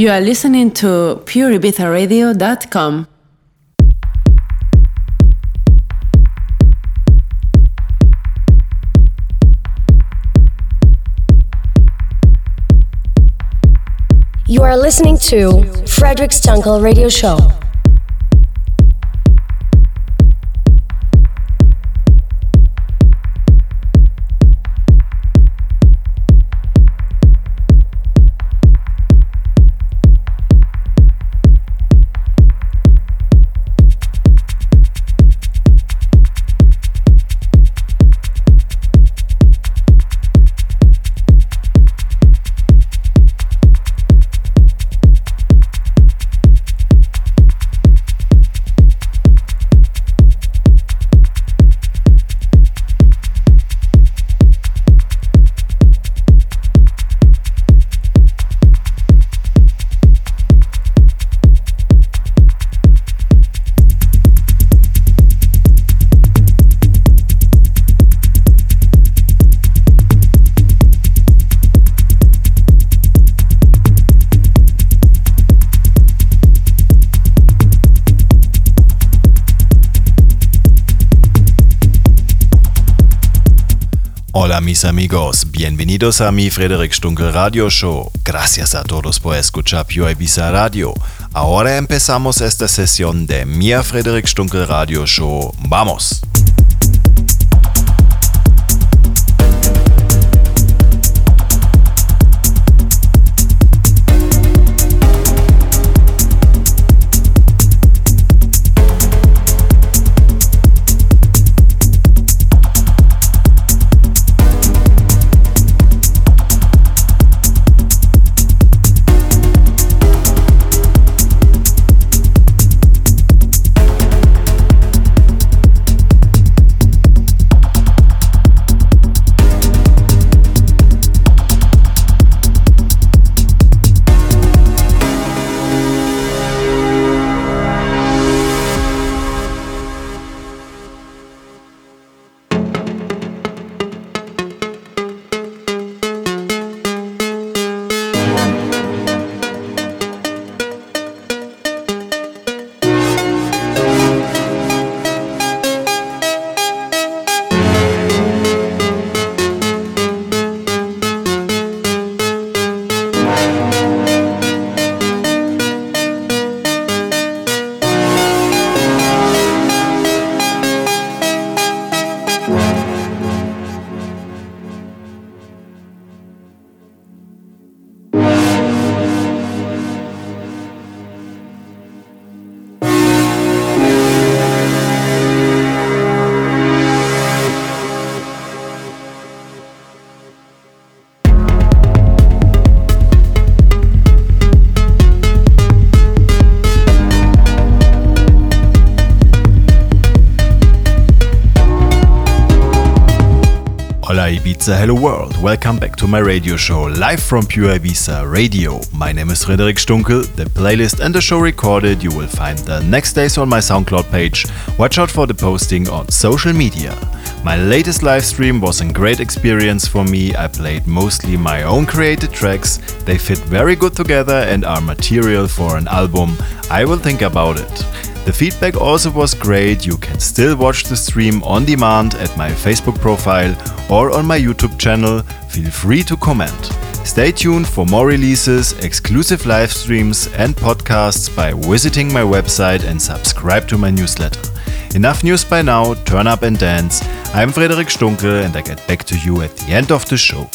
You are listening to pureibizaradio.com. You are listening to Frederic Stunkel Radio Show. Mis amigos, bienvenidos a mi Frederick Stunkel Radio Show. Gracias a todos por escuchar Pure Ibiza Radio. Ahora empezamos esta sesión de mi Frederick Stunkel Radio Show. ¡Vamos! Hola a hello world. Welcome back to my radio show live from Pure Ibiza Radio. My name is Frederic Stunkel. The playlist and the show recorded you will find the next days on my SoundCloud page. Watch out for the posting on social media. My latest live stream was a great experience for me. I played mostly my own created tracks. They fit very good together and are material for an album. I will think about it. The feedback also was great. You can still watch the stream on demand at my Facebook profile or on my YouTube channel. Feel free to comment. Stay tuned for more releases, exclusive live streams, and podcasts by visiting my website and subscribe to my newsletter. Enough news by now, turn up and dance. I'm Frederic Stunkel and I get back to you at the end of the show.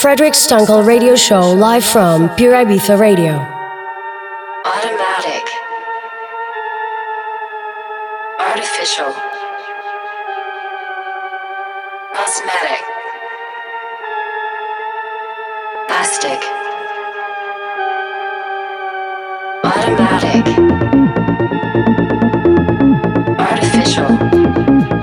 Frederic Stunkel Radio Show live from Pure Ibiza Radio. Automatic. Artificial. Cosmetic. Plastic. Automatic. Yeah.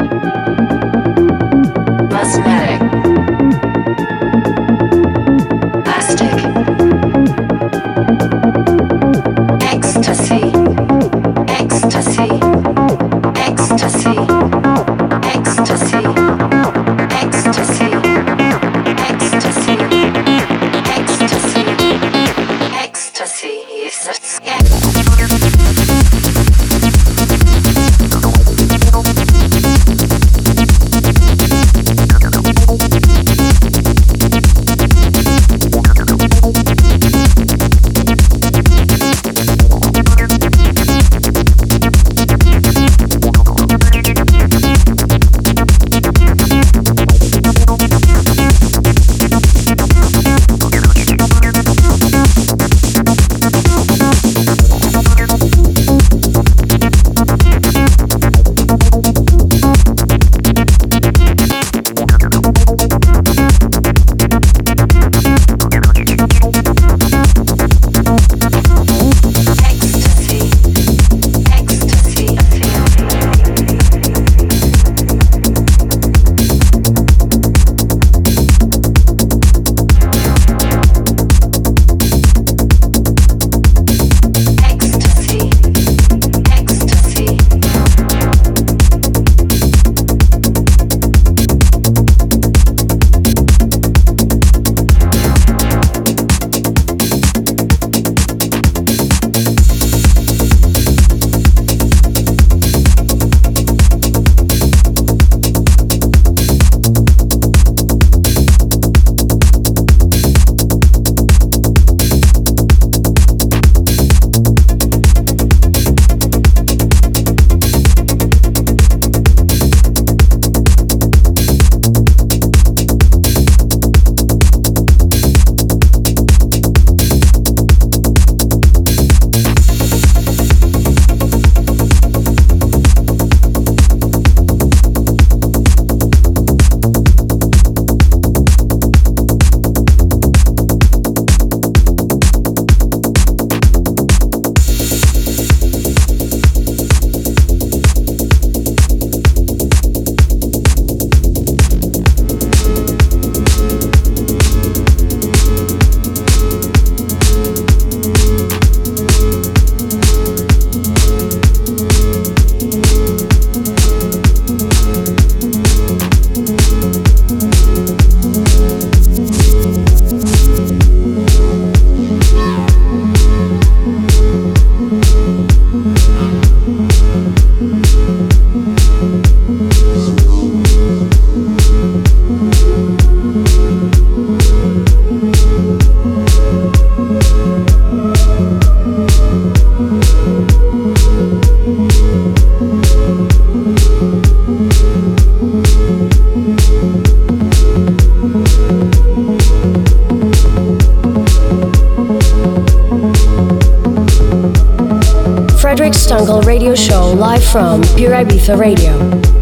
From Pure Ibiza Radio.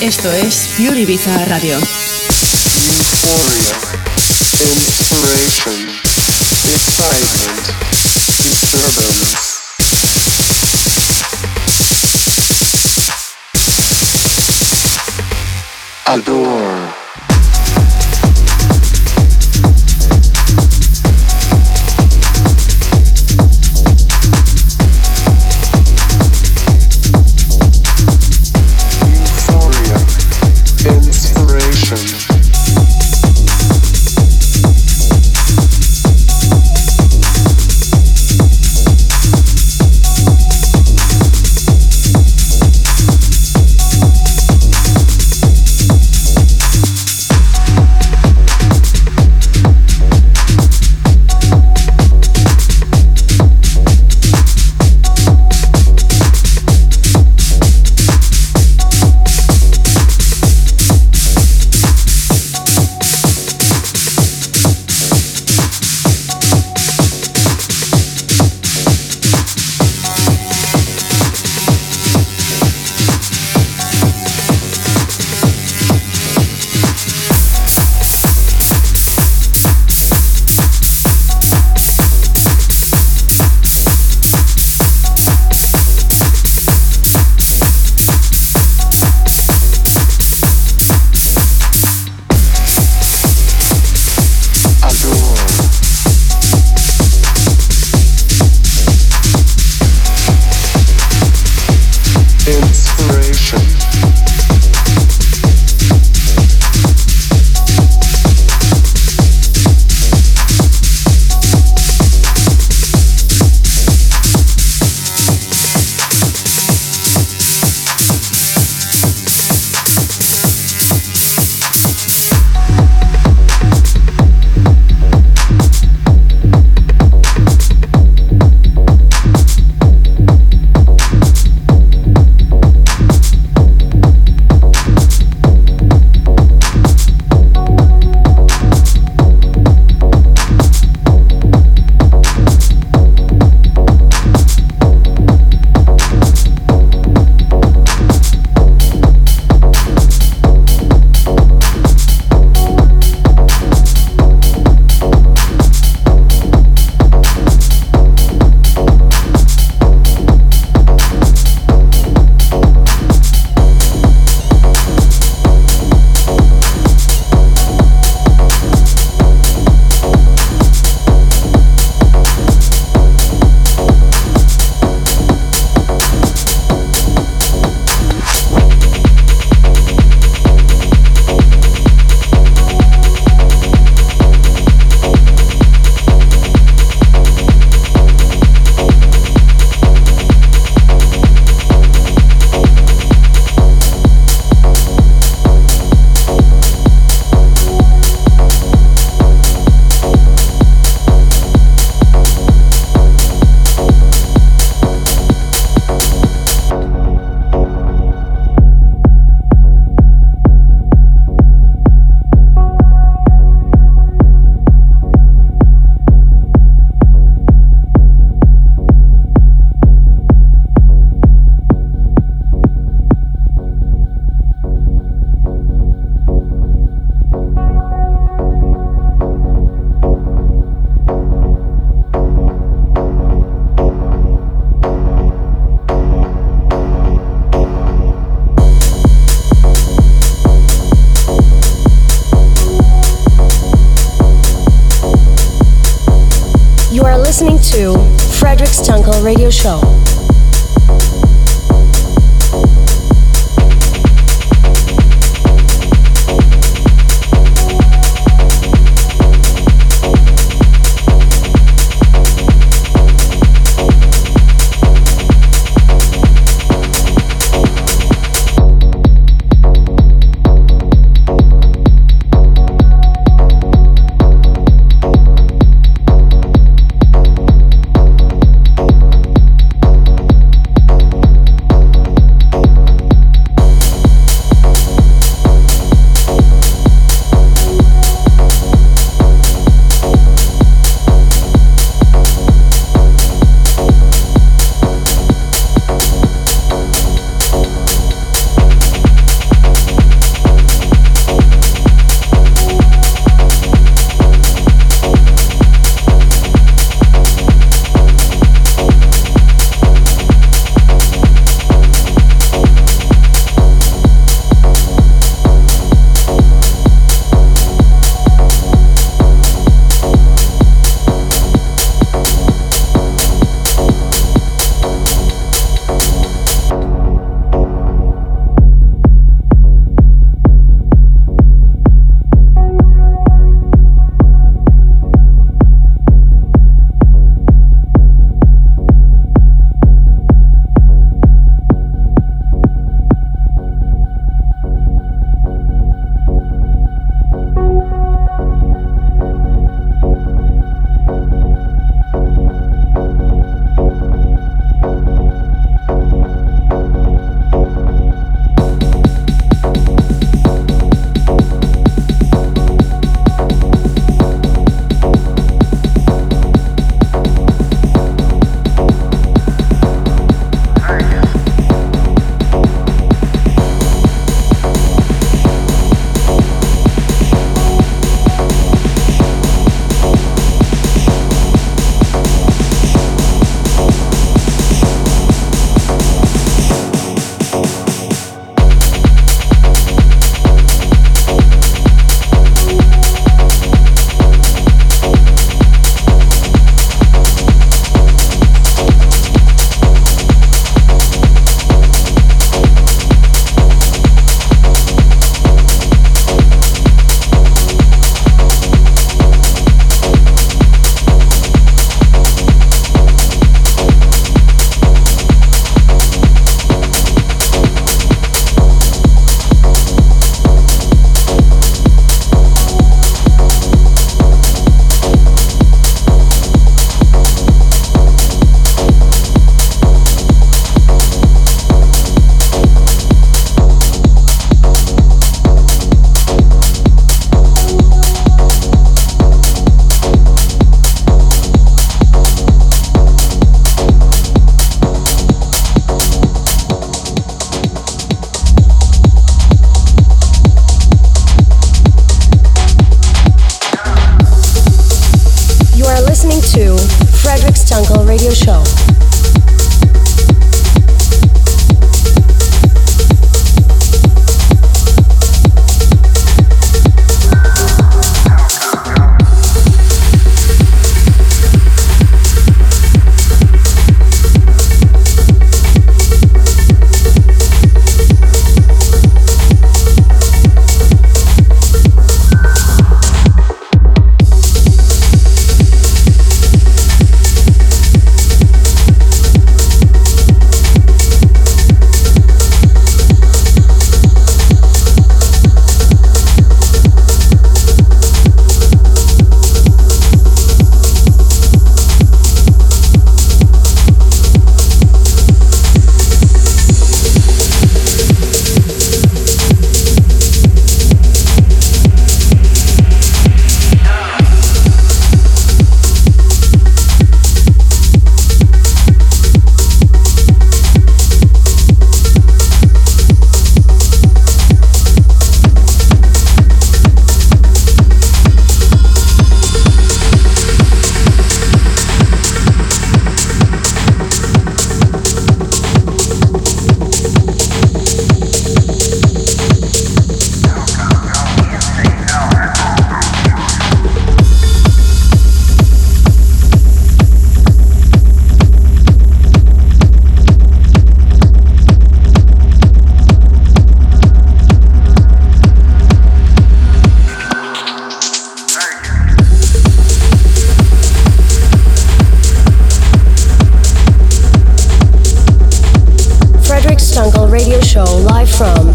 Esto es Pure Ibiza Radio. Euphoria, inspiration, excitement, disturbance. Adore. Radio Show.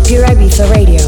Pure Ibiza Radio.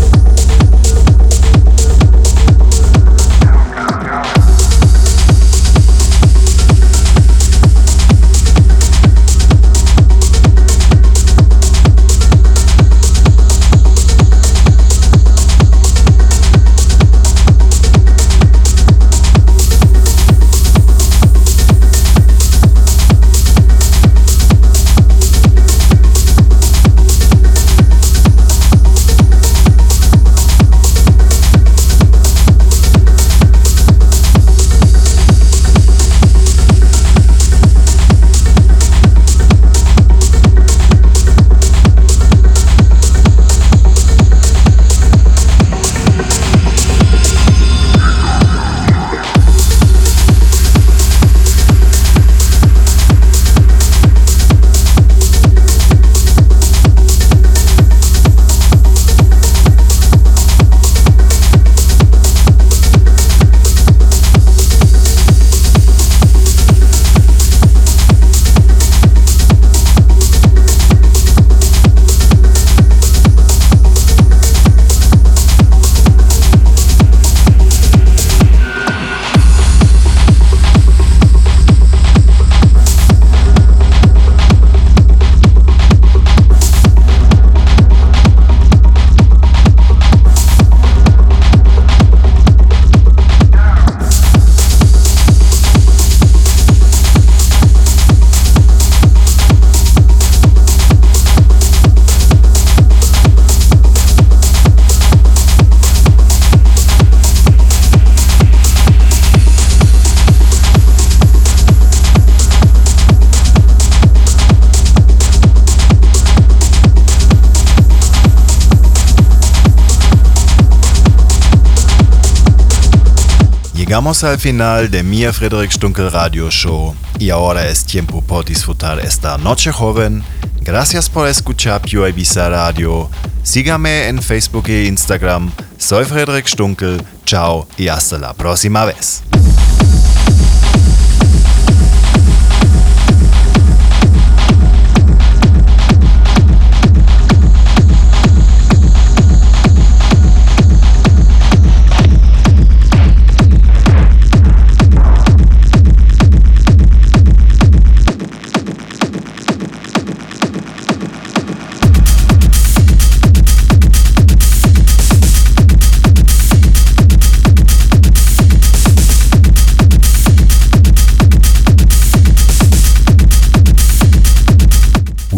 Llegamos al final de mi Frederick Stunkel Radio Show y ahora es tiempo por disfrutar esta noche joven. Gracias por escuchar Pure Ibiza Radio. Sígame en Facebook e Instagram. Soy Frederick Stunkel. Chao y hasta la próxima vez.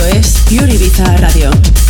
Esto es Pure Ibiza Radio.